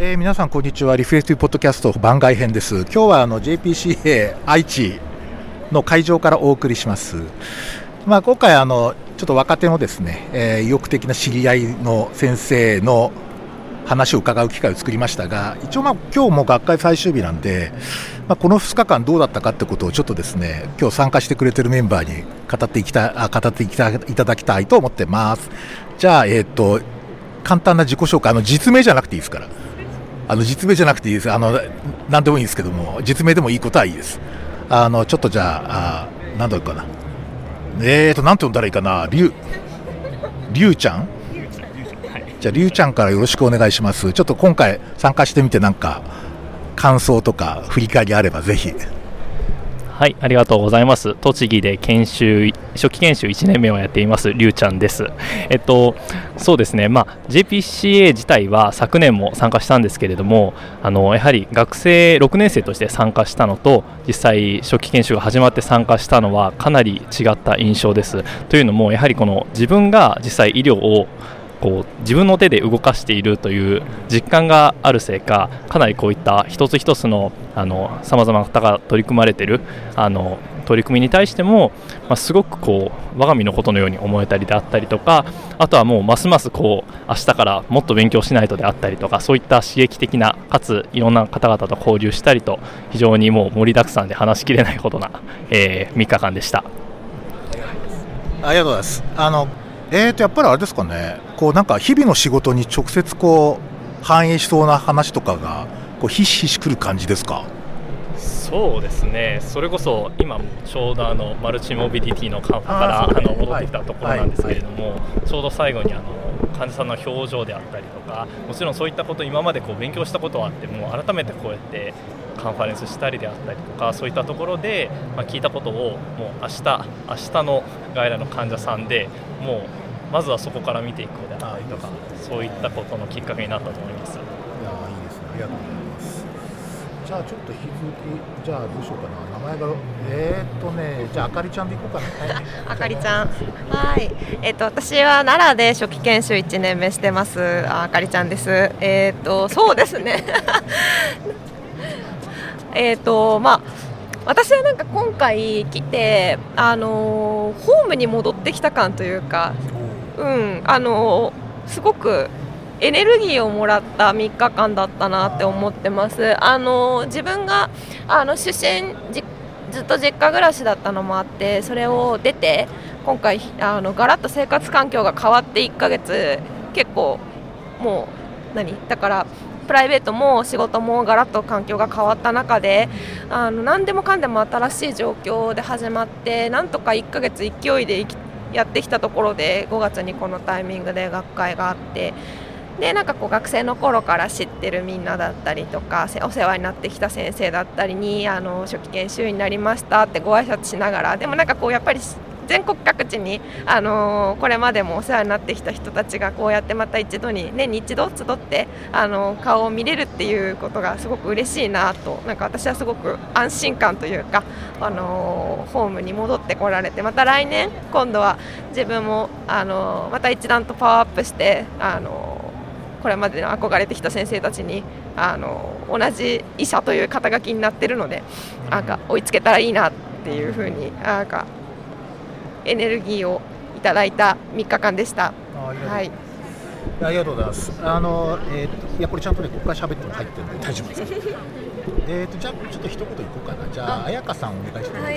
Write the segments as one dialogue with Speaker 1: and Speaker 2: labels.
Speaker 1: えー、皆さんこんにちは。リフレクティブポッドキャスト番外編です。今日はあの JPCA 愛知の会場からお送りします。まあ今回あのちょっと若手のですね、えー、意欲的な知り合いの先生の話を伺う機会を作りましたが一応まあ今日も学会最終日なんで、まあ、この2日間どうだったかってことをちょっとですね今日参加してくれてるメンバーに語っていきたい語っていきたいただきたいと思ってます。じゃあえっ、ー、と簡単な自己紹介あの実名じゃなくていいですから。あの実名じゃなくていいです。あの何でもいいんですけども実名でもいいことはいいです。あのちょっとじゃああ何だろうかな。えーと何て呼んだらいいかな。りゅうりゅうちゃん？じゃありゅうちゃんからよろしくお願いします。ちょっと今回参加してみてなんか感想とか振り返りあればぜひ
Speaker 2: はいありがとうございます。栃木で研修初期研修1年目をやっていますりゅうちゃんです。えっとそうですね。まあ JPCA 自体は昨年も参加したんですけれどもあのやはり学生6年生として参加したのと実際初期研修が始まって参加したのはかなり違った印象です。というのもやはりこの自分が実際医療をこう自分の手で動かしているという実感があるせいかかなりこういった一つ一つのさまざまな方が取り組まれているあの取り組みに対しても、まあ、すごくこう我が身のことのように思えたりであったりとかあとはもうますますこう明日からもっと勉強しないとであったりとかそういった刺激的なかついろんな方々と交流したりと非常にもう盛りだくさんで話しきれないほどな、えー、3日間でした。
Speaker 1: ありがとうございますあのえーとやっぱりあれですかねこうなんか日々の仕事に直接こう反映しそうな話とかがこうひしひしくる感じですか？
Speaker 2: そうですね、それこそ今、ちょうどあのマルチモビリティのカンファからあの戻ってきたところなんですけれども、ちょうど最後にあの患者さんの表情であったりとか、もちろんそういったこと今までこう勉強したことはあっても改めてこうやってカンファレンスしたりであったりとかそういったところで、まあ、聞いたことをもう明日明日の外来の患者さんでもうまずはそこから見ていくであったりとかそういったことのきっかけになったと思います。いや
Speaker 1: いいですね。ありがとうございます。じゃあちょっと引き続きじゃあどうしようかな。名前がえー、っとねじゃああかりちゃんでいこうかな、はい、
Speaker 3: あかりちゃん。はい。えー、っと私は奈良で初期研修1年目してます。あかりちゃんです。えー、っとそうですね。えっとまあ私はなんか今回来て、あのー、ホームに戻ってきた感というか、うん、あの、すごくエネルギーをもらった3日間だったなって思ってます。あの、自分があの出身ずっと実家暮らしだったのもあってそれを出て今回あのガラッと生活環境が変わって1ヶ月結構もう何？だからプライベートも仕事もガラッと環境が変わった中であの何でもかんでも新しい状況で始まってなんとか1ヶ月勢いで生きやってきたところで5月にこのタイミングで学会があってでなんかこう学生の頃から知ってるみんなだったりとかお世話になってきた先生だったりにあの初期研修医になりましたってご挨拶しながらでもなんかこうやっぱり全国各地に、あのー、これまでもお世話になってきた人たちがこうやってまた一度に年に一度集って、あのー、顔を見れるっていうことがすごく嬉しいなとなんか私はすごく安心感というか、あのー、ホームに戻ってこられてまた来年今度は自分も、あのまた一段とパワーアップして、あのこれまでの憧れてきた先生たちにあの同じ医者という肩書きになってるのでなんか追いつけたらいいなっていうふうになんかエネルギーをいただいた3日間でした。はい。
Speaker 1: ありがとうございます。あの、えっ、ー、と、いや、これちゃんとね、ここから喋っても入ってるんで、大丈夫です。えっと、じゃあ、ちょっと一言いこうかな。じゃあ、綾香さん、お願いします。はい、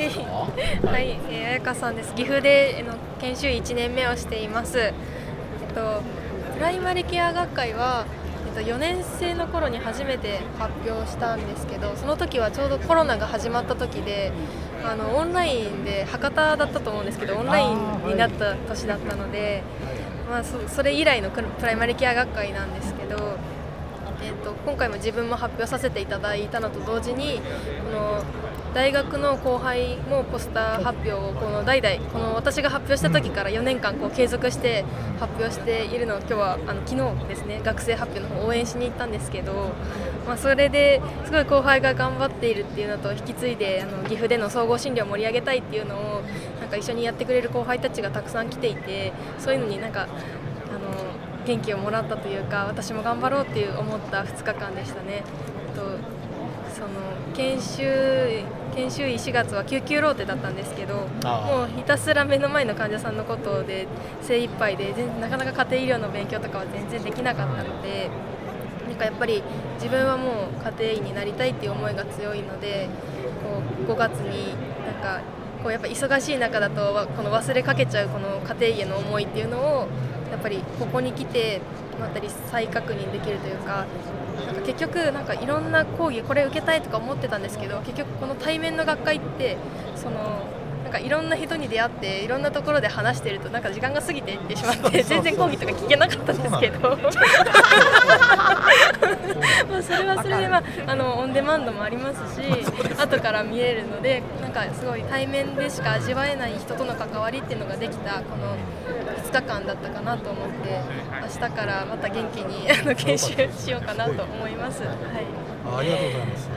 Speaker 4: はい、えー、綾香さんです。岐阜で、の研修1年目をしています。えっと、プライマリケア学会は。えっと、4年生の頃に初めて発表したんですけどその時はちょうどコロナが始まった時であのオンラインで博多だったと思うんですけどオンラインになった年だったので、まあ、そそれ以来のプライマリケア学会なんですけど、えーと、今回も自分も発表させていただいたのと同時にこの大学の後輩もポスター発表をこの代々この私が発表した時から4年間こう継続して発表しているのを今日はあの昨日ですね学生発表の方応援しに行ったんですけど、まあ、それですごい後輩が頑張っているっていうのと引き継いであの岐阜での総合診療を盛り上げたいっていうのをなんか一緒にやってくれる後輩たちがたくさん来ていてそういうのになんかあの元気をもらったというか私も頑張ろうっていう思った2日間でしたね。とその研修研修医4月は救急ローテだったんですけどもうひたすら目の前の患者さんのことで精一杯でなかなか家庭医療の勉強とかは全然できなかったのでなんかやっぱり自分はもう家庭医になりたいっていう思いが強いのでこう5月になんかこうやっぱ忙しい中だとこの忘れかけちゃうこの家庭医への思いっていうのをやっぱりここに来てまたり再確認できるというかなんか結局なんかいろんな講義これ受けたいとか思ってたんですけど結局この対面の学会ってそのなんかいろんな人に出会っていろんなところで話してるとなんか時間が過ぎていってしまって全然講義とか聞けなかったんですけど。まあそれはそれで、まあ、あのオンデマンドもありますし後から見えるのでなんかすごい対面でしか味わえない人との関わりっていうのができたこの2日間だったかなと思って明日からまた元気にあの研修しようかなと思います。はい、
Speaker 1: ありがとうございます。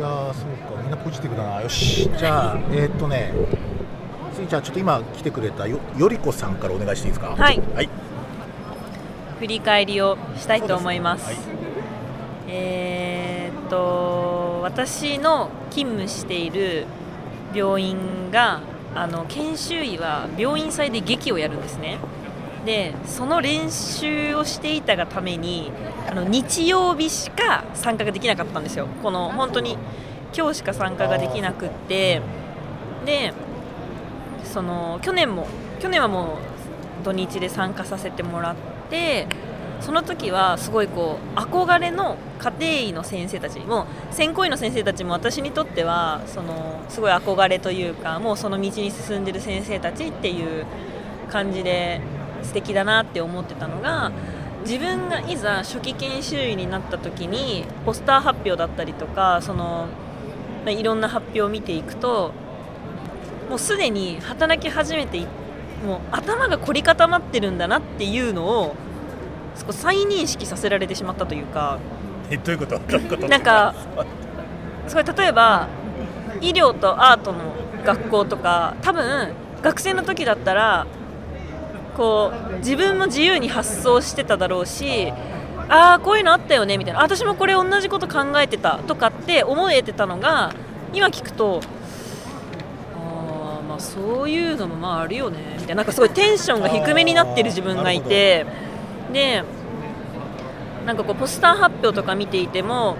Speaker 1: はいいやそうか。みんなポジティブだな。よし。じゃあえー、っとねスイちゃんちょっと今来てくれたよよりこさんからお願いしていいですか？
Speaker 5: はい、はい、振り返りをしたいと思います、はい、えー、っと私の勤務している病院があの研修医は病院祭で劇をやるんですねでその練習をしていたがためにあの日曜日しか参加ができなかったんですよ。この本当に今日しか参加ができなくってでその去年も去年はもう土日で参加させてもらってその時はすごいこう憧れの家庭医の先生たちも専攻医の先生たちも私にとってはそのすごい憧れというかもうその道に進んでる先生たちっていう感じで素敵だなって思ってたのが自分がいざ初期研修医になった時にポスター発表だったりとかその、まあ、いろんな発表を見ていくともうすでに働き始めてもう頭が凝り固まってるんだなっていうのを再認識させられてしまったというか。
Speaker 1: えどういうこと？どういうこと？
Speaker 5: なんかすごい例えば医療とアートの学校とか多分学生の時だったらこう自分も自由に発想してただろうしああこういうのあったよねみたいな。私もこれ同じこと考えてたとかって思えてたのが今聞くとあまあそういうのもまああるよねみたいな。なんかすごいテンションが低めになってる自分がいてでなんかこうポスター発表とか見ていても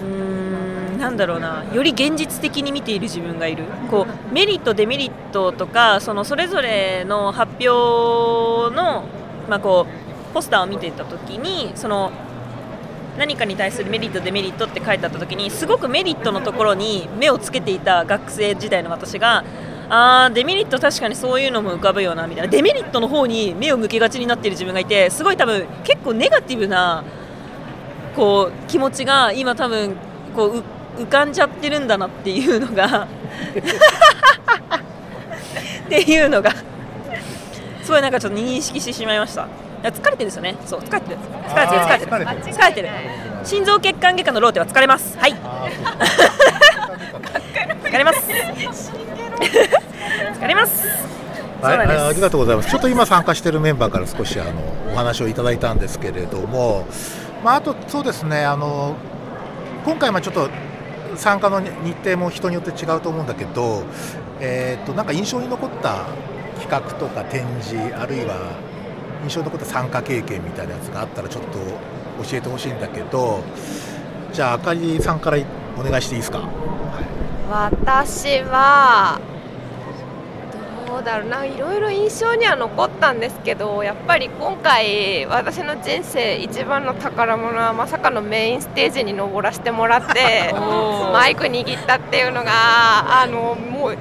Speaker 5: うーんなんだろうなより現実的に見ている自分がいる。こうメリットデメリットとかそのそれぞれの発表の、まあ、こうポスターを見ていた時にその何かに対するメリットデメリットって書いてあった時にすごくメリットのところに目をつけていた学生時代の私があーデメリット確かにそういうのも浮かぶよなみたいな。デメリットの方に目を向けがちになっている自分がいてすごい多分結構ネガティブなこう気持ちが今多分こう浮かんじゃってるんだなっていうのが。っていうのが。すごいなんかちょっと認識してしまいました。疲れてるんですよね。そう疲れてる。疲れてる疲れてる。疲れてる。心臓血管外科のローテは疲れます。はい。疲れます。疲れます。
Speaker 1: はい、ありがとうございます。ちょっと今参加しているメンバーから少しあのお話をいただいたんですけれども、まあ、あとそうですねあの今回はちょっと参加の日程も人によって違うと思うんだけど、えーと、なんか印象に残った企画とか展示あるいは印象に残った参加経験みたいなやつがあったらちょっと教えてほしいんだけどじゃああかりさんからお願いしていいですか？
Speaker 3: 私はどうだろうな。いろいろ印象には残ったんですけどやっぱり今回私の人生一番の宝物はまさかのメインステージに登らせてもらって マイク握ったっていうのがあのもう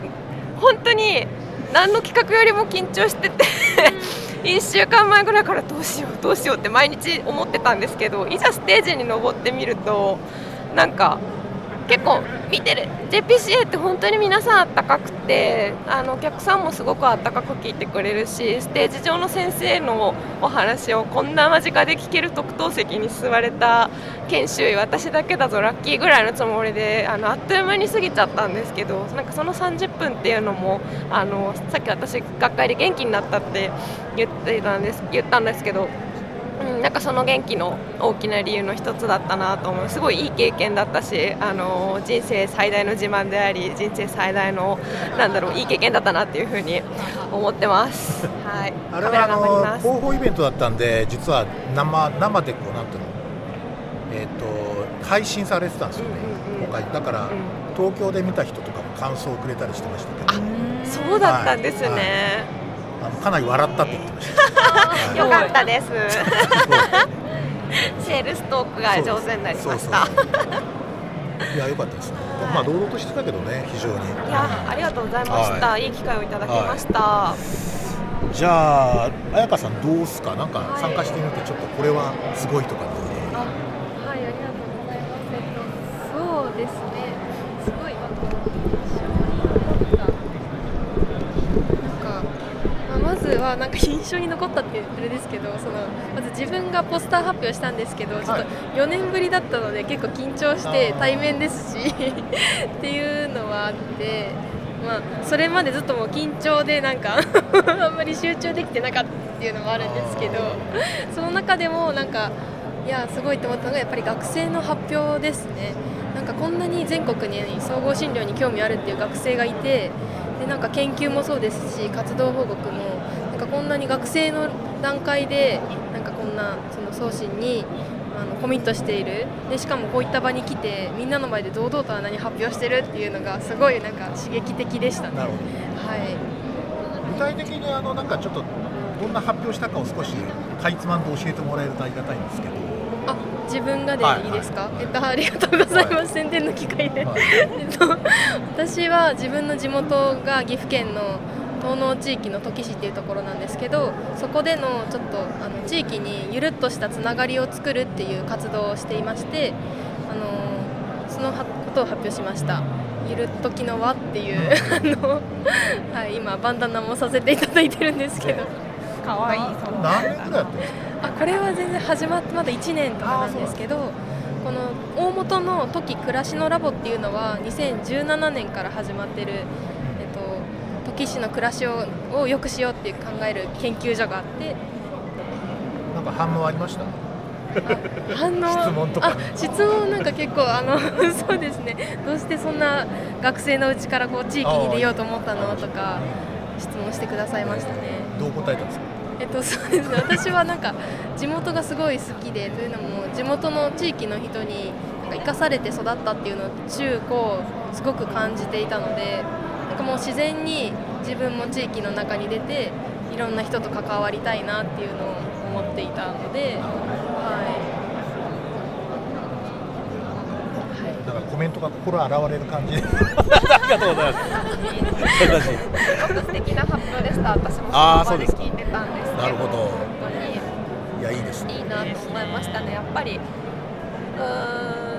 Speaker 3: 本当に何の企画よりも緊張してて1週間前ぐらいからどうしようどうしようって毎日思ってたんですけどいざステージに登ってみるとなんか結構見てる。JPCA って本当に皆さんあったかくてあのお客さんもすごくあったかく聞いてくれるしステージ上の先生のお話をこんな間近で聞ける特等席に座れた研修医私だけだぞラッキーぐらいのつもりであのあっという間に過ぎちゃったんですけどなんかその30分っていうのもあのさっき私学会で元気になったって言ってたんです言ったんですけどうん、なんかその元気の大きな理由の一つだったなと思う。すごいいい経験だったし、あの人生最大の自慢であり人生最大のなんだろういい経験だったなっていうふうに思ってます。はい、
Speaker 1: あれはあの広報イベントだったんで実は生生でこうなんていうのえっ、と配信されてたんですよね、
Speaker 3: うんうんうん。
Speaker 1: 今回だから、東京で見た人とかも感想をくれたりしてましたけど。
Speaker 3: そうだったんですね。
Speaker 1: はい。あのかなり笑ったって言ってました。
Speaker 3: よかったです。
Speaker 1: そ う
Speaker 3: セールストークが上手になりました。
Speaker 1: いや良かったですね。まあ堂々としてたけどね非常に。
Speaker 3: いやありがとうございました、い、い機会をいただきました。
Speaker 1: じゃあ彩香さんどうすか？なんか参加してみてちょっとこれはすごいとかっていうの
Speaker 4: あはいありがとうございますえっとそうですねすごい印象に残ったなんか、まあ、まずはなんか印象に残ったってあれですけどそのまず自分がポスター発表したんですけどちょっと4年ぶりだったので結構緊張して対面ですし っていうのはあって。まあ、それまでずっともう緊張でなんか あんまり集中できてなかったっていうのもあるんですけどその中でもなんかいやすごいと思ったのがやっぱり学生の発表ですね。なんかこんなに全国に総合診療に興味あるっていう学生がいてでなんか研究もそうですし活動報告もこんなに学生の段階でなんかこんなその送信にあのコミットしている。でしかもこういった場に来てみんなの前で堂々とあんなに発表してるっていうのがすごいなんか刺激的でしたね。
Speaker 1: なるほ
Speaker 4: はい。
Speaker 1: ど。具体的にあのなんかちょっとどんな発表したかを少しかいつまんで教えてもらえるとありがたいんですけど。
Speaker 4: あ自分がで
Speaker 1: はい。
Speaker 4: いいですか、
Speaker 1: はい。
Speaker 4: えっと、ありがとうございます、
Speaker 1: はい。
Speaker 4: 宣伝の機会で、
Speaker 1: はい。
Speaker 4: えっと、私は自分の地元が岐阜県の東濃地域の土岐市っていうところなんですけどそこでのちょっとあの地域にゆるっとしたつながりを作るっていう活動をしていましてあのそのはことを発表しました。ゆるっときの輪っていうあの、はい、今バンダナもさせていただいてるんですけど
Speaker 3: 可愛い
Speaker 1: 何年くらいやってるんですか？
Speaker 4: あこれは全然始まってまだ1年とかなんですけどこの大元のトキ暮らしのラボっていうのは2017年から始まってる、えっと、トキ市の暮らしをを良くしようっていう考える研究所があって
Speaker 1: なんか反応ありました？
Speaker 4: 反応？
Speaker 1: 質問とか
Speaker 4: あ質問なんか結構あの そうですねどうしてそんな学生のうちからこう地域に出ようと思ったの？とか質問してくださいましたね。
Speaker 1: どう答えたんですか？
Speaker 4: えっと、そうですね 私はなんか地元がすごい好きでというのも地元の地域の人になんか生かされて育ったっていうのを中高すごく感じていたのでもう自然に自分も地域の中に出ていろんな人と関わりたいなっていうのを思っていたので、はいはい、
Speaker 1: なんかコメントが心洗われる感じで。ありがとうございます。
Speaker 3: すごく素敵な発表でした。私もその場で
Speaker 1: そうですか
Speaker 3: 聞いてたんですけど、
Speaker 1: なるほど
Speaker 3: 本
Speaker 1: いやいいですね。
Speaker 3: いいなと思いましたね。やっぱりうーん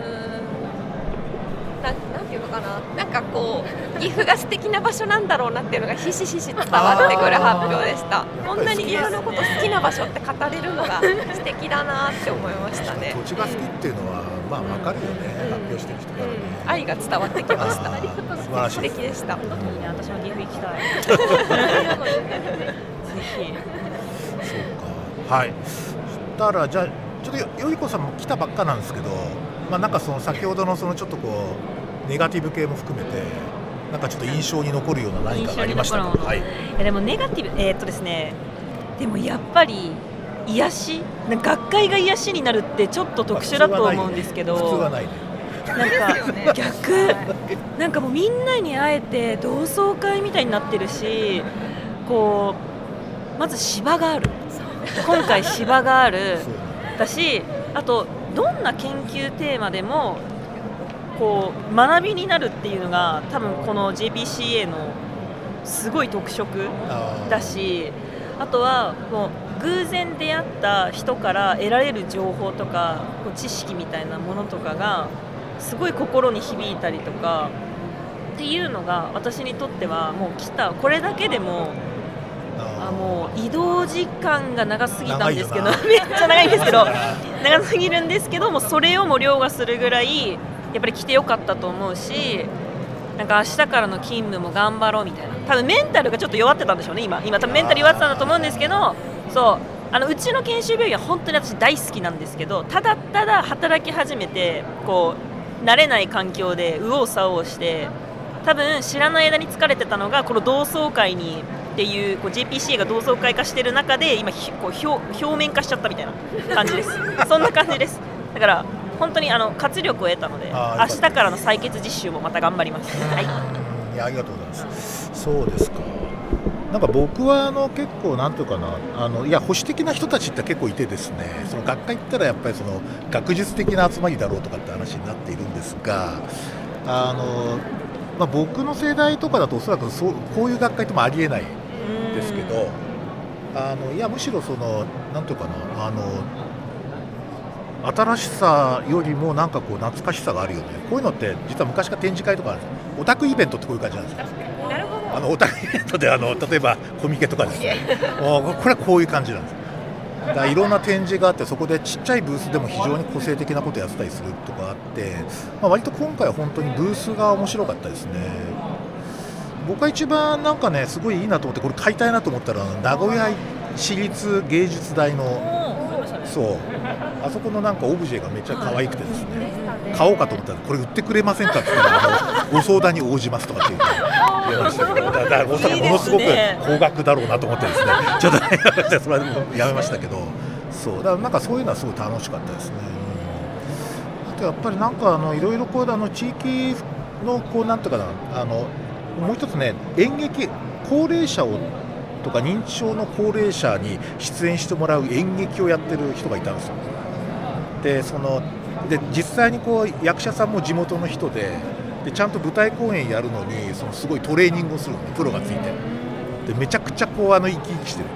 Speaker 3: ななんていうのかな、なんかこう岐阜が素敵な場所なんだろうなっていうのがひしひし伝わってくる発表でした。こんなに岐阜のこと好きな場所って語れるのが素敵だなって思いましたね。
Speaker 1: 土地が好きっていうのはまあわかるよね。発表してる人からね。
Speaker 3: うん、愛が伝わってきました。
Speaker 1: あー素晴らしい
Speaker 3: 素敵でした。
Speaker 5: いや私も岐阜行きたい。ぜひ。
Speaker 1: そうか。はい。そしたらじゃあちょっとよよいこさんも来たばっかなんですけど、まあなんかその先ほどのそのちょっとこうネガティブ系も含めて。なんかちょっと印象に残るような何かがありましたか？はい。
Speaker 5: いやでもネガティブえーっとですねでもやっぱり癒し学会が癒しになるってちょっと特殊だと思うんですけど
Speaker 1: 普通はないね。
Speaker 5: なんか逆なんかもうみんなに会えて同窓会みたいになってるしこうまず芝がある今回芝があるだしあとどんな研究テーマでもこう学びになるっていうのが多分この JPCA のすごい特色だしあとはもう偶然出会った人から得られる情報とかこう知識みたいなものとかがすごい心に響いたりとかっていうのが私にとってはもう来たこれだけでもあもう移動時間が長すぎたんですけどめっちゃ長いんですけど 長すぎるんですけどもそれをも凌駕するぐらいやっぱり来てよかったと思うしなんか明日からの勤務も頑張ろうみたいな。多分メンタルがちょっと弱ってたんでしょうね今。今多分メンタル弱ってたんだと思うんですけどそう。あのうちの研修病院は本当に私大好きなんですけどただただ働き始めてこう慣れない環境で右往左往して多分知らない間に疲れてたのがこの同窓会にっていうこう JPCA が同窓会化してる中で今こう表表面化しちゃったみたいな感じです。そんな感じです。だから本当にあの活力を得たので明日からの採血実習もまた頑張ります、はい、
Speaker 1: いやありがとうございます。そうですか。なんか僕はあの結構なんていうかなあのいや保守的な人たちって結構いてですねその学会行ったらやっぱりその学術的な集まりだろうとかって話になっているんですがあの、まあ、僕の世代とかだとおそらくそうこういう学会ってもありえないですけどあのいやむしろそのなんていうかなあの新しさよりもなんかこう懐かしさがあるよね。こういうのって実は昔から展示会とかあるオタクイベントってこういう感じなんですかあのオタクイベントであの例えばコミケとかですね。これはこういう感じなんですだいろんな展示があってそこでちっちゃいブースでも非常に個性的なことやってたりするとかあって、まあ、割と今回は本当にブースが面白かったですね。僕が一番なんかねすごいいいなと思ってこれ買いたいなと思ったら名古屋市立芸術大のそう。あそこのなんかオブジェがめっちゃ可愛くてですね。買おうかと思ったらこれ売ってくれませんかって言ったらご相談に応じますとかって言いました。けどだからものすごく高額だろうなと思ってですね。ちょっとそれはやめましたけど。そう。だからなんかそういうのはすごい楽しかったですね、あとやっぱりなんかあのいろいろこうあの地域のこうなんとかなあのもう一つね演劇高齢者をとか認知症の高齢者に出演してもらう演劇をやってる人がいたんですよ。でそので実際にこう役者さんも地元の人ででちゃんと舞台公演やるのにそのすごいトレーニングをするのプロがついて。でめちゃくちゃこうあの生き生きしてる。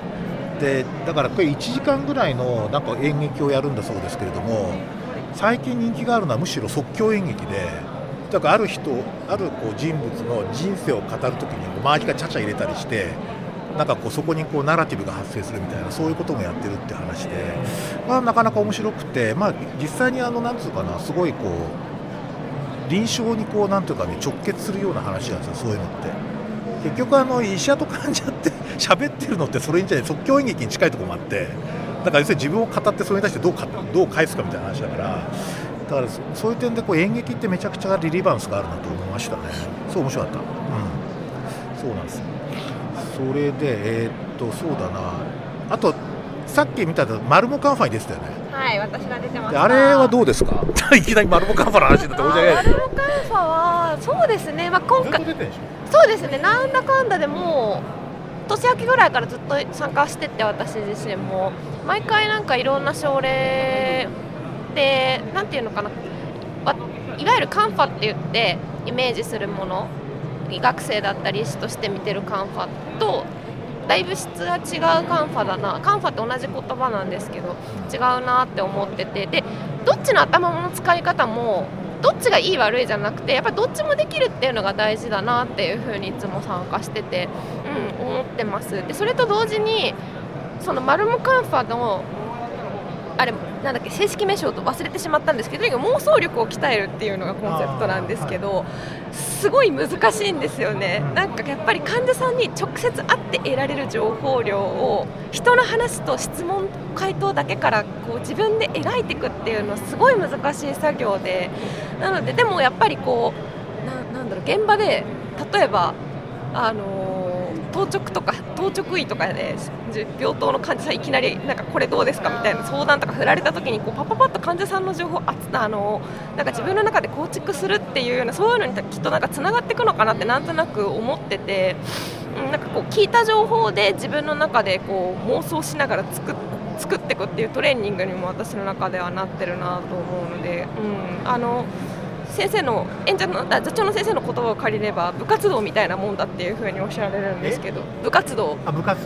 Speaker 1: でだからこれ1時間ぐらいのなんか演劇をやるんだそうですけれども最近人気があるのはむしろ即興演劇でだからある人あるこう人物の人生を語るときに周りがちゃちゃ入れたりしてなんかこうそこにこうナラティブが発生するみたいなそういうこともやってるって話で、まあ、なかなか面白くて、まあ、実際にあのなんつうかなすごいこう臨床にこうなんていうかね直結するような話なんですよそういうのって。結局あの医者と患者って 喋ってるのってそれにじゃ即興演劇に近いところもあってだから要するに自分を語ってそれに対してどうかどう返すかみたいな話だからだからそういう点でこう演劇ってめちゃくちゃリリバンスがあるなと思いましたね。そう面白かった、うん、そうなんですよ。それでえー、っとそうだな。あとさっき見たマルモカンファに出てたよね。
Speaker 3: はい私が出てます
Speaker 1: あれはどうですか？いきなりマルモカンファの話になって申し訳ない。マルモカン
Speaker 3: ファはそうですね、まあ、今回そうですね。なんだかんだでも年明けぐらいからずっと参加してて私自身も。毎回なんかいろんな症例でなんていうのかな。いわゆるカンファって言ってイメージするもの医学生だったり医師として見てるカンファとだいぶ質が違うカンファだな。カンファって同じ言葉なんですけど違うなって思ってて。でどっちの頭の使い方もどっちがいい悪いじゃなくてやっぱどっちもできるっていうのが大事だなっていうふうにいつも参加してて、うん、思ってます。でそれと同時にそのマルモカンファのあれなんだっけ正式名称と忘れてしまったんですけど妄想力を鍛えるっていうのがコンセプトなんですけどすごい難しいんですよね。なんかやっぱり患者さんに直接会って得られる情報量を人の話と質問回答だけからこう自分で描いていくっていうのはすごい難しい作業でなのででもやっぱりこうなんだろう現場で例えばあの当直とか当直医とかで病棟の患者さんいきなりなんかこれどうですか？みたいな相談とか振られた時にこうパパパッと患者さんの情報あのなんか自分の中で構築するっていうようなそういうのにきっとなんかつながっていくのかなってなんとなく思ってて、なんかこう聞いた情報で自分の中でこう妄想しながら作っ作っていくっていうトレーニングにも私の中ではなってるなと思うので、うん、あの。先生の演者の座長の先生の言葉を借りれば部活動みたいなもんだっていうふうにおっしゃられるんですけど部活動。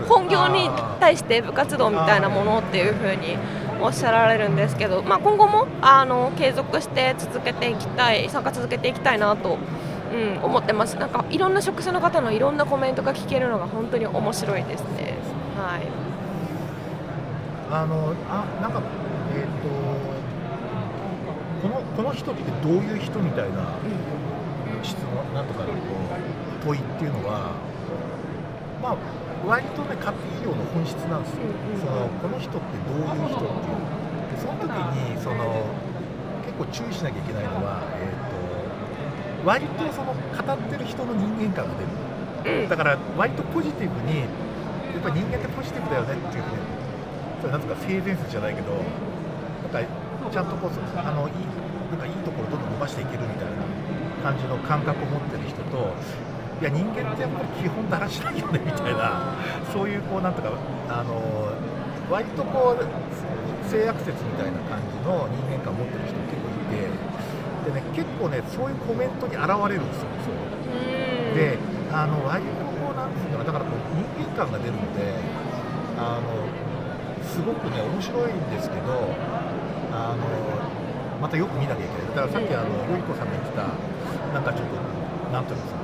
Speaker 3: 本業に対して部活動みたいなものっていうふうにおっしゃられるんですけど、まあ、今後もあの継続して続けていきたい参加続けていきたいなと、うん、思ってます。なんかいろんな職種の方のいろんなコメントが聞けるのが本当に面白いですね。はい。
Speaker 1: あのあなんかえっ、とこの人ってどういう人みたいな質問なんとかこう問いっていうのはまあ割とね家庭医療の本質なんですよ、そのこの人ってどういう人っていう。でその時にその結構注意しなきゃいけないのは、えー、と割とその語ってる人の人間感が出る。だから割とポジティブにやっぱり人間ってポジティブだよねっていうねそれなんとか性善説じゃないけどなんかちゃんとこうあのいいなんかいいところどんどん伸ばしていけるみたいな感じの感覚を持ってる人といや人間ってやっぱり基本だらしないよねみたいなそういうこうなんとかあの割とこう性悪説みたいな感じの人間観を持ってる人結構いてでね結構ねそういうコメントに現れるんですよそう。であの割とこうなんですよだからこう人間観が出るのであのすごくね面白いんですけどあのまたよく見なきゃいけない。だからさっきあのよいこさんが言ってたなんかちょっとなんていうかな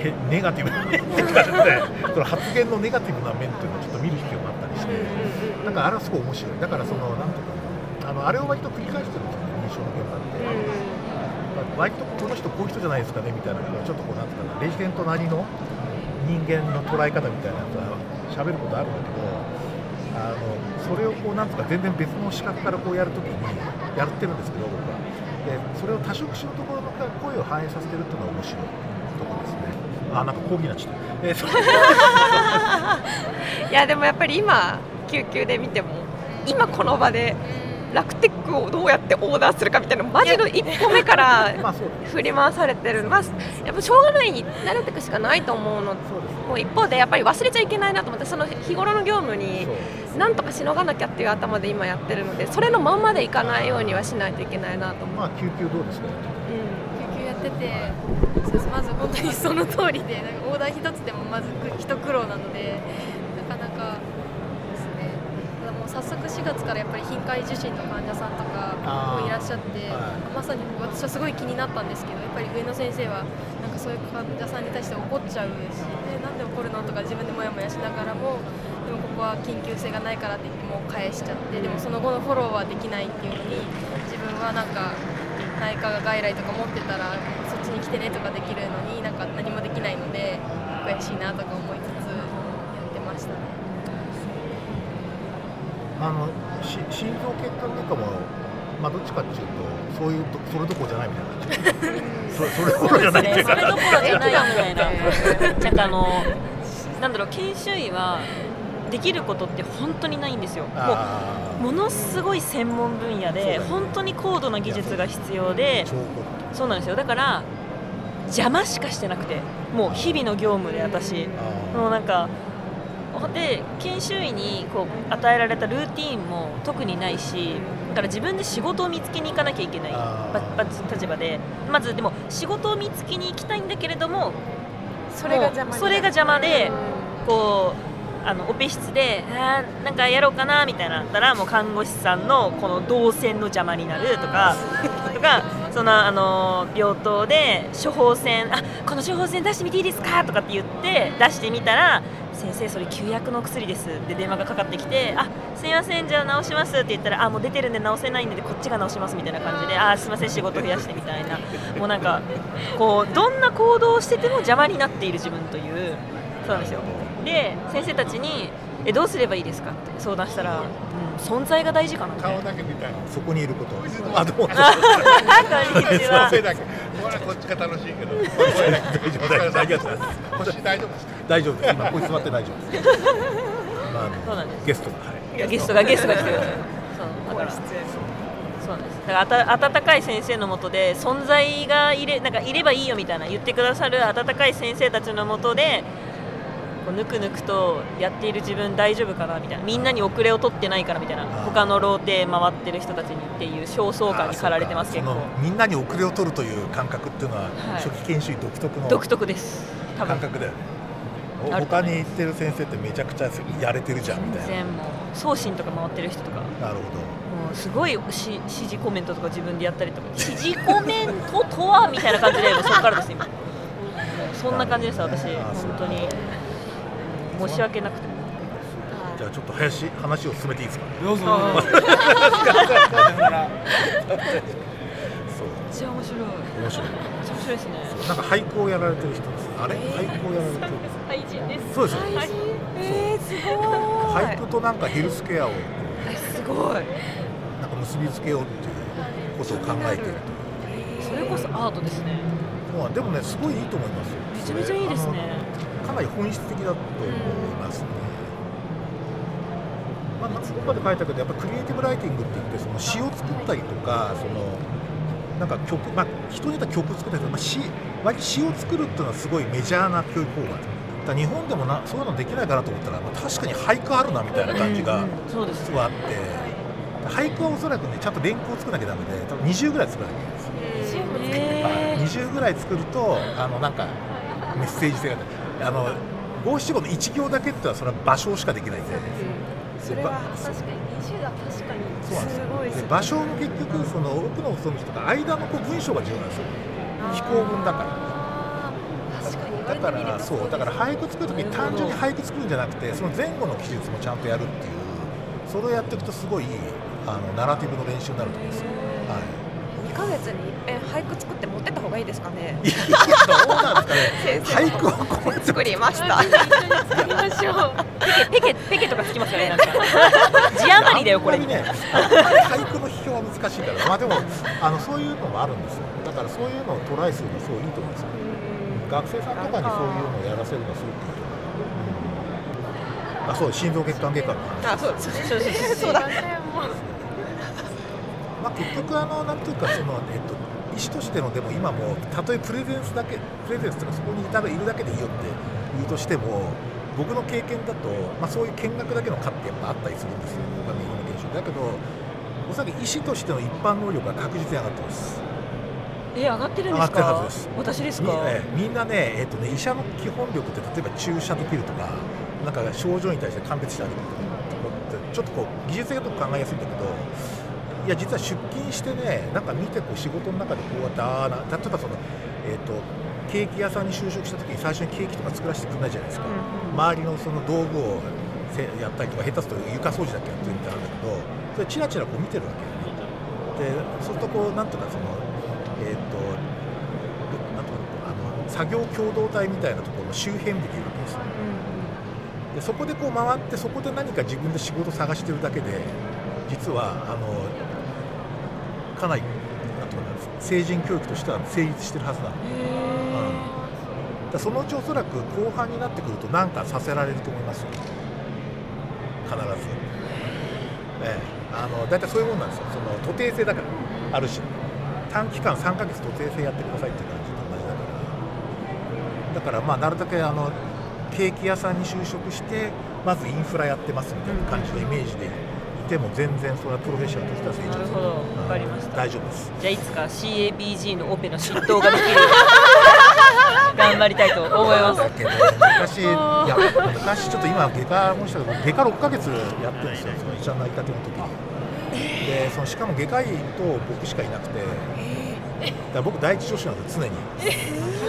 Speaker 1: けネガティブな面っていうかですねその発言のネガティブな面っていうのをちょっと見る必要があったりしてなんかあれはすごい面白い。だからそのなんていうかあのあれを割と繰り返してるんですよね認証の現場って、割とこの人こういう人じゃないですかねみたいなちょっとこうなんていうかなレジデントなりの人間の捉え方みたいなやつは喋ることあるんだけどあのそれをこうなんとか全然別の視覚からこうやるときにやってるんですけど僕は。でそれを多職種のところから声を反映させてるっていうのが面白い。ところですねあなんか講義になっちゃった、えーそ
Speaker 3: いやでもやっぱり今救急で見ても今この場でラクテックをどうやってオーダーするかみたいなマジの一歩目から振り回されてるまあやっぱしょうがないに慣れていくしかないと思うの。もう一方でやっぱり忘れちゃいけないなと思ってその日頃の業務になんとかしのがなきゃっていう頭で今やってるのでそれのまんまでいかないようにはしないといけないなと思う、
Speaker 1: まあ救急どうですか
Speaker 3: うん
Speaker 4: 救急やっててまず本当にその通りでなんかオーダー一つでもまず一苦労なのでなかなかですねただもう早速4月からやっぱり頻回受診の患者さんとかもいらっしゃって
Speaker 1: はい。
Speaker 4: まさに私はすごい気になったんですけどやっぱり上野先生はなんかそういう患者さんに対して怒っちゃうし、えなんで怒るのとか自分でモヤモヤしながらもでもここは緊急性がないからって言ってもう返しちゃってでもその後のフォローはできないっていうのに自分はなんか内科が外来とか持ってたらそっちに来てねとかできるのになんか何もできないので悔しいなとか思いつつやってましたね。
Speaker 1: あのし心臓血管外科もまあどっちかっていうとそういうとそれどころじゃないみたいな。感 じそれそれどころじゃないっていうか。
Speaker 5: それどころじゃないみたいな。なんかあのなんだろう研修医はできることって本当にないんですよ。も
Speaker 1: あ
Speaker 5: うものすごい専門分野
Speaker 1: そうだね。
Speaker 5: で本当に高度な技術が必要でそうなんですよ。だから邪魔しかしてなくてもう日々の業務で私。
Speaker 1: あ
Speaker 5: もうなんかで研修医にこう与えられたルーティーンも特にないしだから自分で仕事を見つけに行かなきゃいけない。立場で。まずでも仕事を見つけに行きたいんだけれども
Speaker 3: それが邪魔になる。
Speaker 5: それが邪魔でこうあのオペ室であーなんかやろうかなみたいなったらもう看護師さんのこの動線の邪魔になるとかとかそのあの病棟で処方箋あこの処方箋出してみていいですかとかって言って出してみたら先生それ旧薬の薬です。って電話がかかってきてあすいませんじゃあ直しますって言ったらあもう出てるんで直せないんでこっちが直しますみたいな感じであすいません仕事増やしてみたいな もうなんかこうどんな行動をしてても邪魔になっている自分という。そうなんですよ。で先生たちにえどうすればいいですか？って相談したら、うん、存在が大事かな
Speaker 6: 顔だけみたいな。
Speaker 1: そこにいること あどうも。
Speaker 5: こんにちは。
Speaker 6: これはこっちが楽しいけど。
Speaker 1: 大丈夫大丈夫
Speaker 6: 腰大丈夫ですか？
Speaker 1: 大丈夫です。今こいつ座って大丈夫です。
Speaker 5: そうなんです。
Speaker 1: ゲストがはい。
Speaker 5: ゲストがゲストが来てくださいそうだからそうなんです。だからあた温かい先生のもとで存在がいれなんかいればいいよみたいな言ってくださる温かい先生たちのもとでこうぬくぬくとやっている自分大丈夫かなみたいな。みんなに遅れを取ってないからみたいな。他のローテ回ってる人たちにっていう焦燥感に駆られてます結構。
Speaker 1: みんなに遅れを取るという感覚っていうのは、
Speaker 5: はい。
Speaker 1: 初期研修医独特の
Speaker 5: 独特です。
Speaker 1: 感覚だよね。他に行ってる先生ってめちゃくちゃやれてるじゃんみたいな。
Speaker 5: 全然もう送信とか回ってる人とか。
Speaker 1: なるほ
Speaker 5: もうすごいし指示コメントとか自分でやったりとか。指示コメントとは？みたいな感じでそこからです今。そんな感じです私。本当に申し訳なくて。
Speaker 1: どじゃあちょっと林話を進めていいですか？
Speaker 7: どうぞ。
Speaker 5: あ
Speaker 1: そう。
Speaker 5: めっちゃ面白い。
Speaker 1: 面白い。
Speaker 5: 面白いですね。
Speaker 1: なんか俳句をやられてる人です。あれ？俳句をやられてる
Speaker 5: 愛人です。
Speaker 1: そうですよね
Speaker 3: えー、すごーい。
Speaker 1: 俳句となんかヘルスケアを。
Speaker 3: すごい。
Speaker 1: なんか結びつけようっていうことを考えている
Speaker 5: それこそアートですね。
Speaker 1: とまあでもねすごいいいと思いますよ。
Speaker 5: めちゃめちゃいいですね
Speaker 1: なり本質的だと思いますね、まあ、松岡で書いたけどやっぱクリエイティブライティングって言ってその詩を作ったりとかそのなんか曲、まあ、人によっては曲作ったりとか、まあ、詩割と詩を作るっていうのはすごいメジャーな教育法がだ日本でもなそういうのできないかなと思ったら、まあ、確かに俳句あるなみたいな感じが
Speaker 5: そうです
Speaker 1: すごいあって。俳句はおそらくねちゃんと連句を作らなきゃダメで多分20ぐらい作らなきゃいけない。ん。ですよ
Speaker 5: へー
Speaker 1: 20ぐらい作るとあのなんかメッセージ性があの五七五の1行だけってのはそれは場所しかできないんで、
Speaker 4: それは
Speaker 1: ば
Speaker 4: 確かに20は確かに
Speaker 1: す
Speaker 4: ごい
Speaker 1: で場所も結局その奥のその人とか間のこう文章が重要なんですよ。非行文だから。だからそうだから俳句作る時に単純に俳句作るんじゃなくてその前後の記述もちゃんとやるっていうそれをやっていくとすごいあのナラティブの練習になると思うんですよ、はい。
Speaker 3: 2ヶ月に一遍俳句作って持ってった方がいいですかね？
Speaker 1: いやどうなんですかね。俳句を
Speaker 3: 作りました。
Speaker 4: 一緒に作りましょう。
Speaker 5: ペケペケとかつきますよねなんか。字余りだよこれ。
Speaker 1: ね、俳句の批評は難しいから、まあでもあのそういうのもあるんですよ。だからそういうのをトライするのはすごいいいと思うんですよ。学生さんとかにそういうのをやらせるのはすごくいいと思う。うん。あ、そう心臓血管外科の話。
Speaker 3: あそうですね。
Speaker 5: そうそうそう。
Speaker 3: そうだ
Speaker 1: まあ結局あのなんていうかそのえっと医師としてのでも今もたとえプレゼンスだけプレゼンスとかそこにいたらいるだけでいいよって言うとしても僕の経験だと、まあ、そういう見学だけの科ってやっぱあったりするんですよ。他のいろんな研修だけどおそらく医師としての一般能力が確実に上がってます。
Speaker 5: え上がってるん
Speaker 1: 上がって
Speaker 5: ですか
Speaker 1: るはずです。
Speaker 5: 私です
Speaker 1: み,、
Speaker 5: か
Speaker 1: ええみんなね、えっとね医者の基本力って例えば注射できるとかなんか症状に対して鑑別してあげるとかってちょっとこう技術的なとこ考えやすいんだけどいや実は出勤してねなんか見てこう仕事の中でこうやってああな例えばその、えっとケーキ屋さんに就職した時に最初にケーキとか作らせてくれないじゃないですか、周りのその道具をせやったりとか下手すると床掃除だけやってるみたいなんだけどそれチラチラこう見てるわけよね。でそうするとこうなんとかそのえっ、となんとかあの作業共同体みたいなところの周辺できるわけですよ。でそこでこう回ってそこで何か自分で仕事探してるだけで実はあのかなりなんとかな成人教育としては成立してるはずなの、うん。だそのうちおそらく後半になってくると何かさせられると思いますよ。必ず、ええ、あの大体そういうもんなんですよ。その徒弟制だからある種。短期間3ヶ月徒弟制やってくださいっていう感じと同じだから。だからまあなるだけあのケーキ屋さんに就職してまずインフラやってますみたいな感じのイメージでいても全然それはプロフェッショナルとしては成長する。
Speaker 5: なるほど。わかりました。
Speaker 1: 大丈夫です。
Speaker 5: じゃあいつか CABG のオペの浸透ができる頑張りたいと思います。
Speaker 1: だけど昔いや昔ちょっと今外科もしたけど外科6ヶ月やってるんですよ。その医者になりたての時に。でそのしかも外科医と僕しかいなくて。だから僕第一助手なんですよ常に。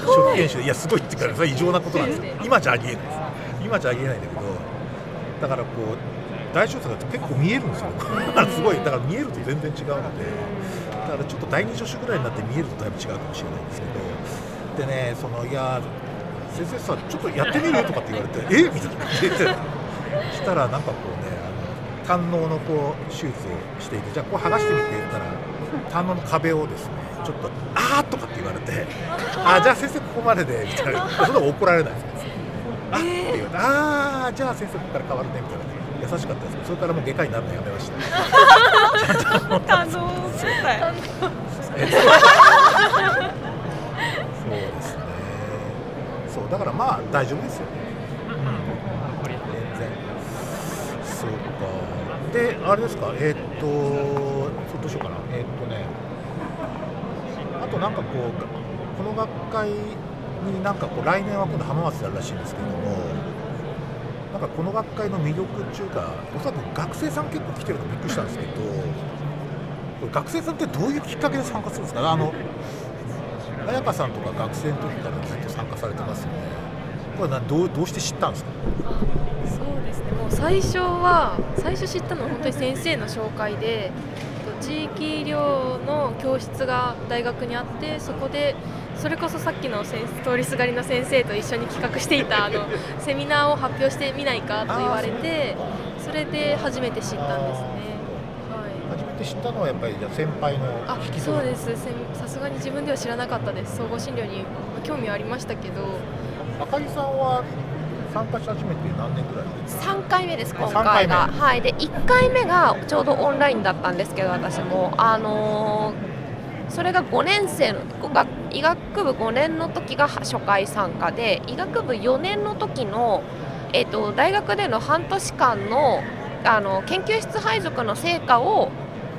Speaker 1: 初期研修で。いやすごいっていうかそれは異常なことなんですよ。今じゃありえない。です今じゃありえないんだけど。だからこう第一助手だと結構見えるんですよ。すごいだから見えると全然違うので。だからちょっと第二助手ぐらいになって見えるとだいぶ違うかもしれないんですけど。でねそのいや先生さちょっとやってみるとかって言われて え？みたいな。感じでしたらなんかこうねあの胆ののこう手術をしていてじゃあこう剥がしてみて言ったら胆のの壁をですねちょっと「あー」とかって言われて「あじゃあ先生ここまでで」みたいな。そんなの怒られないです。あって言われて「ああじゃあ先生ここから変わるね」みたいなね。優しかったですけどそれからもう外科医になるのやめました
Speaker 3: あのそうだよ
Speaker 1: そうですね。そうだからまあ大丈夫ですよ。うん。全然。そうか。であれですか？えーっとそうどうしようかな。えーっとね。あとなんかこうこの学会になんかこう来年は今度浜松でやるらしいんですけれども。なんかこの学会の魅力っていうかおそらく学生さん結構来てるのびっくりしたんですけど学生さんってどういうきっかけで参加するんですか？ねあの彩香さんとか学生の時からずっと参加されてますよね。これなどうどうして知ったんですか？
Speaker 4: そうですね。もう最初は最初知ったのは本当に先生の紹介で地域医療の教室が大学にあってそこでそれこそさっきの先通りすがりの先生と一緒に企画していたあの セミナーを発表してみないかと言われてそれで初めて知ったんですね。はい。
Speaker 1: 初めて知ったのはやっぱりじゃあ先輩の
Speaker 4: あ
Speaker 1: 引き
Speaker 4: そうです。せんさすがに自分では知らなかったです。総合診療に興味はありましたけど。
Speaker 1: あかりさんは参加し始めて何年ぐらい
Speaker 3: 3回目です今
Speaker 1: 三回
Speaker 3: がはい。で1回目がちょうどオンラインだったんですけど私も。あのーそれが5年生のが医学部5年の時が初回参加で医学部4年の時の、えっと大学での半年間のあの研究室配属の成果を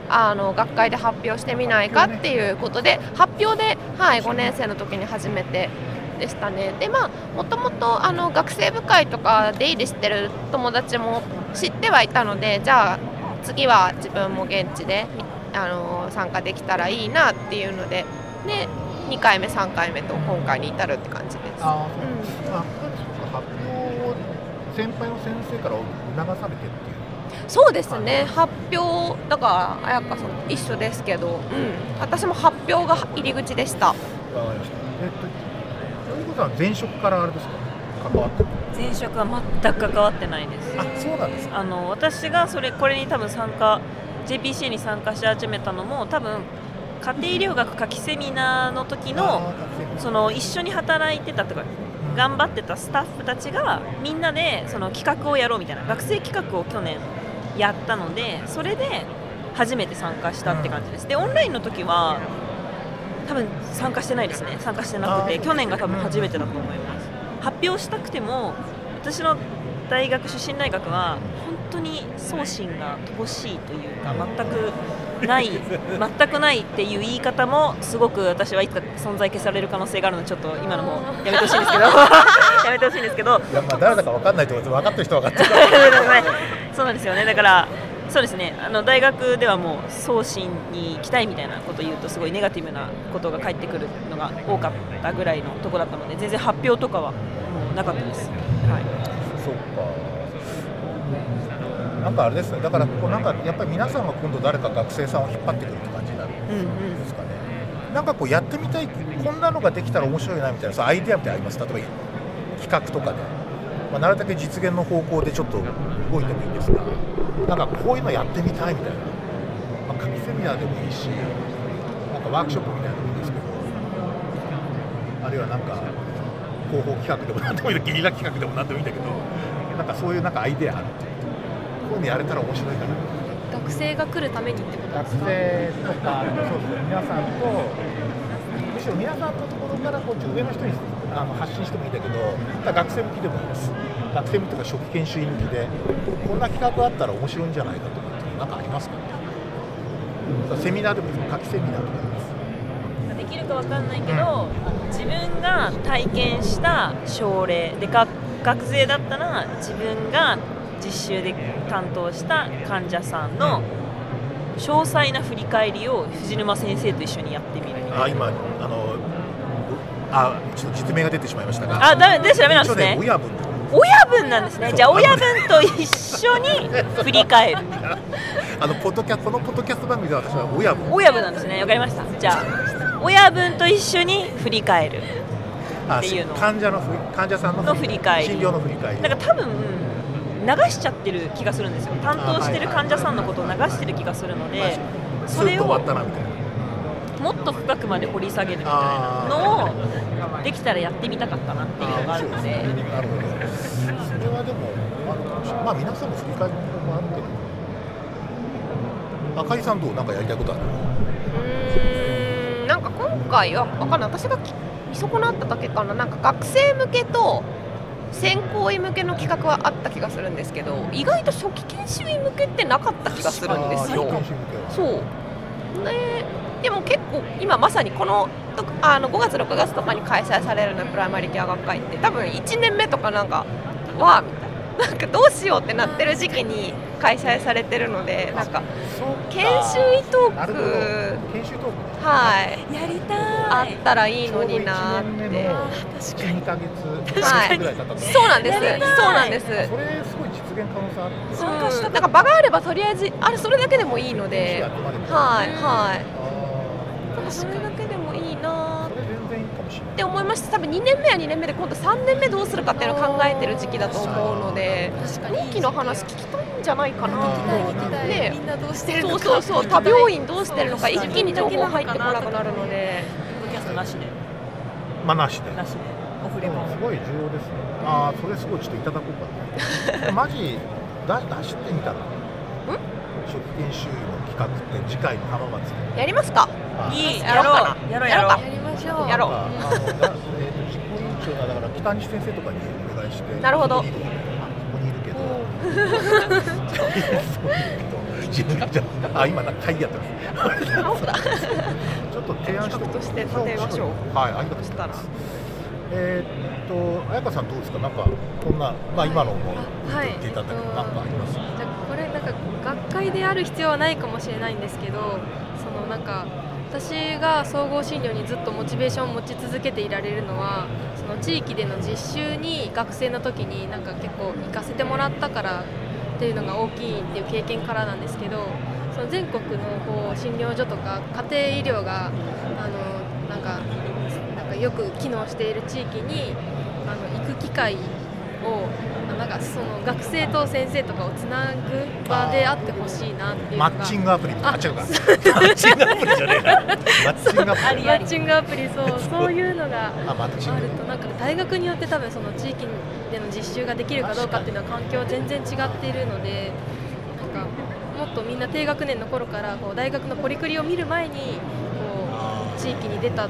Speaker 3: あの学会で発表してみないかっていうことで発表で、はい、5年生の時に初めてでしたね。でまあもともとあの学生部会とか出入りしてる友達も知ってはいたのでじゃあ次は自分も現地であの参加できたらいいなっていうのでで2回目3回目と今回に至るって感じです。
Speaker 1: あそうあ発表を先輩の先生から促されてっていう。
Speaker 3: そうですね。発表だから彩香さんと一緒ですけど、うん、私も発表が入り口でした。
Speaker 1: わかりました。えっとそういうことは前職からあれですか？関わってる
Speaker 5: 前職は全く関わってないです。
Speaker 1: あそうなんですか。
Speaker 5: あの私がそれこれに多分参加 JPC に参加し始めたのも多分家庭医療学夏季セミナーの時のその一緒に働いてたとか頑張ってたスタッフたちがみんなでその企画をやろうみたいな学生企画を去年やったのでそれで初めて参加したって感じです。でオンラインの時は多分参加してないですね。参加してなくて去年が多分初めてだと思います。発表したくても私の大学出身大学は本当に送信が乏しいというか全くない全くないっていう言い方もすごく私はいつか存在消される可能性があるのでちょっと今のもやめてほしいんですけど。やめてほしいんですけど。
Speaker 1: いやまあ誰だか分かんないと思います分かってる人は分かってる
Speaker 5: そうなんですよね。だからそうですね。あの大学ではもう送信に行きたいみたいなことを言うとすごいネガティブなことが返ってくるのが多かったぐらいのとこだったので全然発表とかはもうなかったです、はい、
Speaker 1: そっかなんかあれですね。だからこうなんかやっぱり皆さんが今度誰か学生さんを引っ張ってくるって感じになる
Speaker 5: うんうん
Speaker 1: んですかね、なんかこうやってみたいこんなのができたら面白いなみたいなそうアイデアってあります？例えば企画とかで、まあ、なるだけ実現の方向でちょっと動いてもいいんですが。なんかこういうのやってみたいみたいな、まあ、紙セミナーでもいいしなんかワークショップみたいなのもいいんですけど。あるいはなんか広報企画でもなんでもいいゲリラ企画でもなんでもいいんだけど。なんかそういうなんかアイデアあるっていうこういうのやれたら面白いかな。
Speaker 4: 学生が来るためにってことですか？
Speaker 1: 生とかそうですね。皆さんとむしろ皆さんのところからこう上の人にあの発信してもいいんだけど学生向きでもいいです。学生向きとか初期研修員向きでこんな企画あったら面白いんじゃないかとかっていうのなんかありますかね。セミナーでもいいです。夏季セミナーとかでもいいです
Speaker 5: できるかわかんないけど自分が体験した症例で学学生だったら自分が実習で担当した患者さんの詳細な振り返りを藤沼先生と一緒にやってみる。
Speaker 1: あ今あのあちょっと実名が出てしまいましたが。
Speaker 5: あダメですダメなんですね。
Speaker 1: 親分。
Speaker 5: 親分なんですね。じゃあ親分と一緒に振り返る。
Speaker 1: あの ポッドキャこのポッドキャスト番組で私は親分。
Speaker 5: 親分なんですね。わかりました。じゃあ親分と一緒に振り返る。
Speaker 1: あ
Speaker 5: っていうの
Speaker 1: 患者のふ患者さんの
Speaker 5: の振り返り。
Speaker 1: 診療の振り返り。
Speaker 5: なんか多分流しちゃってる気がするんですよ。担当してる患者さんのことを流してる気がするのでそれを
Speaker 1: ったなみたいな。
Speaker 5: もっと深くまで掘り下げるみたいなのをできたらやってみたかったなっていうのがあるので。
Speaker 1: なるほど。それはでもまあ皆さんも振り返ることもあるけど赤井さんどう？なんかやりたいことある？
Speaker 3: うーんなんか今回はわかんない。私がき見損なっただけかな。なんか学生向けと専攻医向けの企画はあった気がするんですけど意外と初期研修医向けってなかった気がするんですよ。そう。ね。でも結構今まさにこのとあの5月6月とかに開催されるのプライマリケア学会って多分1年目とかなんかわあみたいな。なんかどうしようってなってる時期に開催されてるのでなんか研修医トーク。
Speaker 1: 研修トークね
Speaker 3: はい。
Speaker 5: やりた
Speaker 3: あったらいいのになっ
Speaker 1: ちょうど一年目
Speaker 3: て
Speaker 1: の12ヶ月
Speaker 3: はい
Speaker 1: ぐらい経ったの
Speaker 3: そうなんですそうなんです
Speaker 1: それすごい実現可能性あって
Speaker 5: 参加した
Speaker 3: うんなんか場があればとりあえずあれそれだけでもいいのではいはい
Speaker 1: あ
Speaker 3: それって思いました。多分2年目は2年目で今度3年目どうするかっていうのを考えてる時期だと思うので
Speaker 4: 確かに。
Speaker 3: 同期の話聞きたいんじゃないかな。ね。
Speaker 4: みんなどうしてるの
Speaker 3: そう
Speaker 4: か
Speaker 3: そうそう他病院どうしてるのか一気に情報入ってこなくなるので。
Speaker 1: まあなしで。
Speaker 5: なしで。オフレコ
Speaker 1: でもすごい重要ですね。ああそれすごいちょっといただこうかな。マジだ出してみたら？初期研修医の企画って次回の浜松で。
Speaker 3: やりますか？
Speaker 1: あ
Speaker 5: い。い
Speaker 3: やろうかな。
Speaker 5: やろうやろう
Speaker 4: しょう。
Speaker 3: やろう。
Speaker 1: あのだえーと実行委員長がだから北西先生とかにお願いして
Speaker 3: なるほど。
Speaker 1: ここにいるけど。ここにいるけど自分じゃあ今なんか会議やってます。ちょっと提案して
Speaker 3: として立てましょう
Speaker 1: はいありがとうございます。えーっと彩香さんどうですか？なんかこんなまあ今のも
Speaker 4: はい
Speaker 1: 言っていただけどなんかあります？
Speaker 4: じゃあこれなんか学会である必要はないかもしれないんですけどそのなんか私が総合診療にずっとモチベーションを持ち続けていられるのはその地域での実習に学生の時になんか結構行かせてもらったからっていうのが大きいっていう経験からなんですけどその全国のこう診療所とか家庭医療があのなんかなんかよく機能している地域にあの行く機会をなんかその学生と先生とかをつなぐ場であってほしいなっていうの
Speaker 1: マ
Speaker 4: が
Speaker 1: ッチングアプリあ違うか。マッチングアプリじゃねえな。マッチングアプリ
Speaker 4: マッチングアプリ。そうそういうのが
Speaker 1: あ
Speaker 4: るとなんか大学によって多分その地域での実習ができるかどうかっていうのは環境全然違っているのでなんかもっとみんな低学年の頃からこう大学のポリクリを見る前にこう地域に出た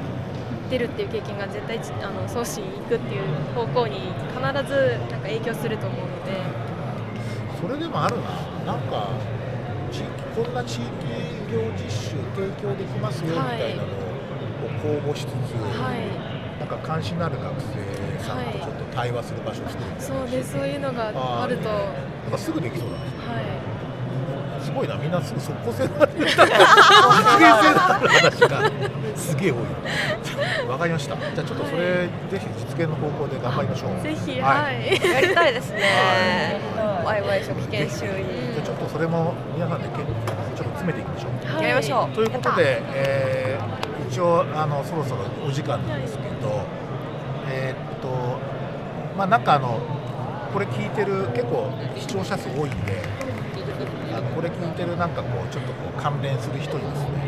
Speaker 4: 出るっていう経験が絶対あの送信行くっていう方向に必ずなんか影響すると思うので。
Speaker 1: それでもあるな、なんか地域こんな地域医療実習提供できますよみ
Speaker 4: はい
Speaker 1: たいなのを公募しつつ、
Speaker 4: はい。
Speaker 1: なんか関心のある学生さんとちょっと対話する場所を作るみたいな、
Speaker 4: そうです。そういうのがあると。は
Speaker 1: なんかすぐできそうなんですよ
Speaker 4: い。
Speaker 1: すごいな、みんなすぐ即効性のある実現性のある話がすげえ多い。わかりました。じゃあちょっとそれ、ぜひ実現の方向で頑張りましょう。
Speaker 4: ぜひ
Speaker 1: は
Speaker 4: はいい、
Speaker 3: やりたいですね
Speaker 1: は
Speaker 3: ワイワイ初期研修医
Speaker 1: じゃあちょっとそれも皆さんでけちょっと詰めていきましょう。
Speaker 4: はい
Speaker 3: やりましょう
Speaker 1: ということで、えー一応あのそろそろお時間なんですけど、えーっとまあなんかあのこれ聞いてる結構視聴者数多いんで、あのこれ聞いてるなんかこうちょっとこう関連する人にですね。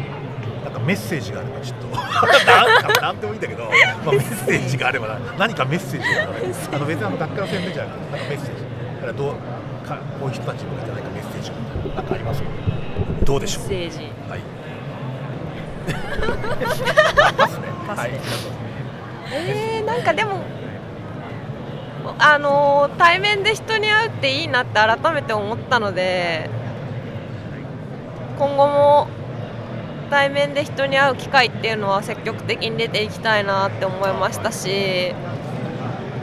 Speaker 1: メッセージがあればちょっと。なんでもいいんだけど、まあ、メッセージがあれば何かメッセージがあればあの別にあの学会の宣伝じゃなくてなんかメッセージ。だからどうかこういう人たちに向けて何かメッセージがなんかありますかどうでしょう？
Speaker 5: メッセージ。
Speaker 1: はい。あパスね。
Speaker 5: パスね。
Speaker 1: はい。
Speaker 3: えー、なんかでもあのー対面で人に会うっていいなって改めて思ったので今後も対面で人に会う機会っていうのは積極的に出ていきたいなって思いましたし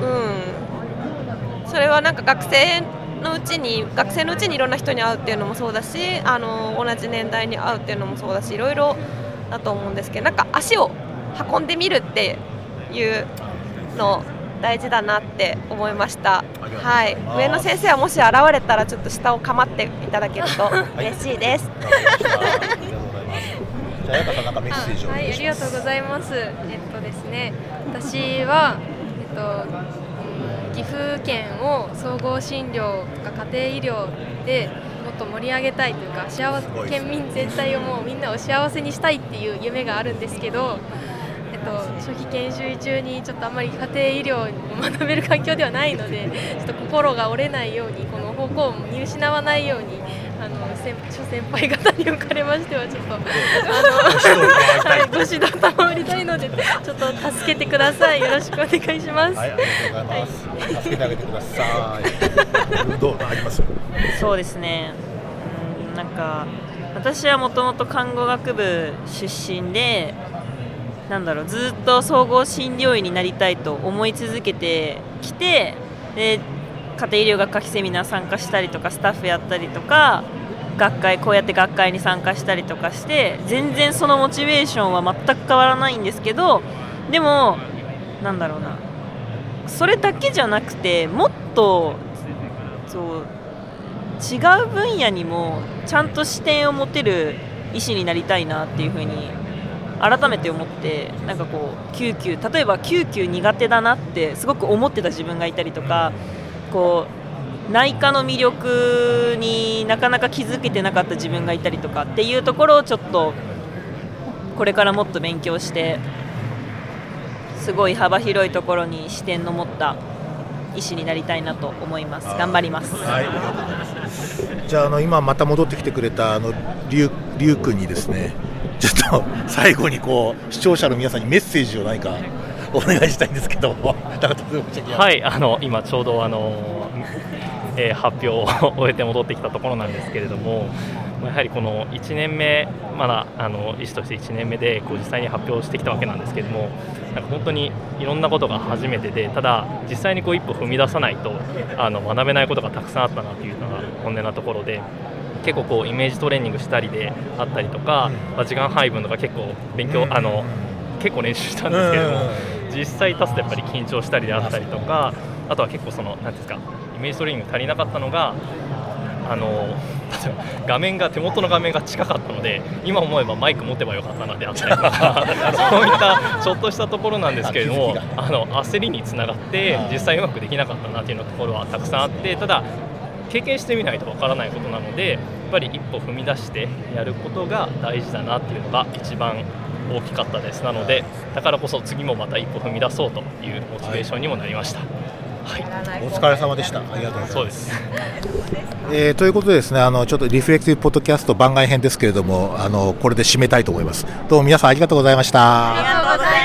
Speaker 3: うんそれはなんか学生のうちに学生のうちにいろんな人に会うっていうのもそうだしあの同じ年代に会うっていうのもそうだしいろいろだと思うんですけどなんか足を運んでみるっていうの大事だなって思いました。はい上野先生はもし現れたらちょっと下を構っていただけると嬉しいです。
Speaker 1: じゃあ、彩香さんなんかメッセージをお
Speaker 4: あはい、あ
Speaker 1: 願いします。
Speaker 4: りがとうございます。えっとですね、私はえっとうん岐阜県を総合診療とか家庭医療でもっと盛り上げたいというか、幸せ県民全体をもうみんなを幸せにしたいっていう夢があるんですけど。えっと、初期研修医中にちょっとあんまり家庭医療を学べる環境ではないのでちょっと心が折れないようにこの方向を見失わないようにあの先諸先輩方におかれましてはちょっとあのはい、ご指導賜りたいので、ちょっと助けてください。よろしくお願いします。
Speaker 1: はい、ありがとうございます。助けてあげてください。どうあります？
Speaker 5: そうですねうんなんか私はもともと看護学部出身でなんだろうずっと総合診療医になりたいと思い続けてきてで家庭医療学科セミナー参加したりとかスタッフやったりとか学会こうやって学会に参加したりとかして全然そのモチベーションは全く変わらないんですけどでもなんだろうな。それだけじゃなくてもっとそう違う分野にもちゃんと視点を持てる医師になりたいなっていうふうに改めて思ってなんかこう救急例えば救急苦手だなってすごく思ってた自分がいたりとかこう内科の魅力になかなか気づけてなかった自分がいたりとかっていうところをちょっとこれからもっと勉強してすごい幅広いところに視点の持った医師になりたいなと思います。頑張ります。
Speaker 1: はい、じゃああの今また戻ってきてくれたあのりゅうりゅうくんにですねちょっと最後にこう視聴者の皆さんにメッセージを何かお願いしたいんですけど
Speaker 2: は？い、あの今ちょうどあの、えー発表を終えて戻ってきたところなんですけれども、まあやはりこの1年目、まだあの医師として1年目でこう実際に発表してきたわけなんですけれども、なんか本当にいろんなことが初めてで、ただ、実際にこう一歩踏み出さないとあの学べないことがたくさんあったなというのが本音なところで。結構こうイメージトレーニングしたりであったりとか、まあ時間配分とか結構勉強、あの結構練習したんですけれども、実際立つとやっぱり緊張したりであったりとかあとは結構そのなんていうんですかイメージトレーニング足りなかったのがあの 画面が手元の画面が近かったので今思えばマイク持てばよかったなであったりとか そういったちょっとしたところなんですけれどもあの焦りにつながって実際うまくできなかったなというところはたくさんあってただ経験してみないとわからないことなのでぱり一歩踏み出してやることが大事だなっていうのが一番大きかったです。なのでだからこそ次もまた一歩踏み出そうというモチベーションにもなりました。はい、
Speaker 1: お疲れ様でした。ありがとうございます。
Speaker 2: そうです。
Speaker 1: えーということでですねあのちょっとリフレクティブポッドキャスト番外編ですけれどもあのこれで締めたいと思います。どうも皆さんありがとうございました。
Speaker 5: ありがとうございました